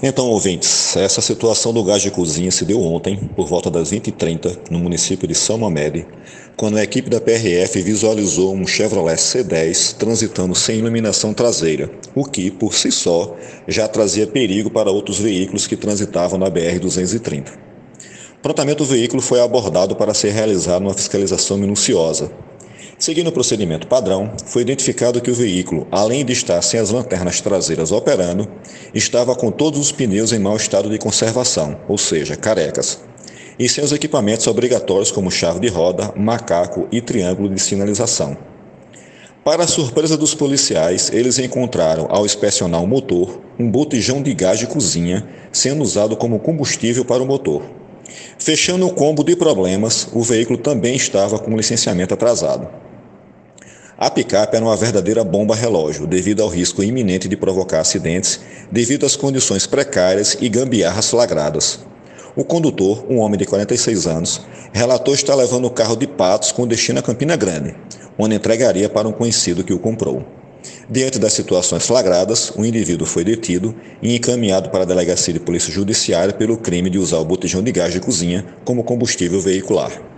Então, ouvintes, essa situação do gás de cozinha se deu ontem, por volta das 20h30, no município de São Mamede, quando a equipe da PRF visualizou um Chevrolet C10 transitando sem iluminação traseira, o que, por si só, já trazia perigo para outros veículos que transitavam na BR-230. Prontamente o veículo foi abordado para ser realizada uma fiscalização minuciosa, Seguindo o procedimento padrão, foi identificado que o veículo, além de estar sem as lanternas traseiras operando, estava com todos os pneus em mau estado de conservação, ou seja, carecas, e sem os equipamentos obrigatórios como chave de roda, macaco e triângulo de sinalização. Para a surpresa dos policiais, eles encontraram, ao inspecionar o motor, um botijão de gás de cozinha sendo usado como combustível para o motor. Fechando o combo de problemas, o veículo também estava com licenciamento atrasado. A picape era uma verdadeira bomba relógio, devido ao risco iminente de provocar acidentes, devido às condições precárias e gambiarras flagradas. O condutor, um homem de 46 anos, relatou estar levando o carro de Patos com destino a Campina Grande, onde entregaria para um conhecido que o comprou. Diante das situações flagradas, o indivíduo foi detido e encaminhado para a Delegacia de Polícia Judiciária pelo crime de usar o botijão de gás de cozinha como combustível veicular.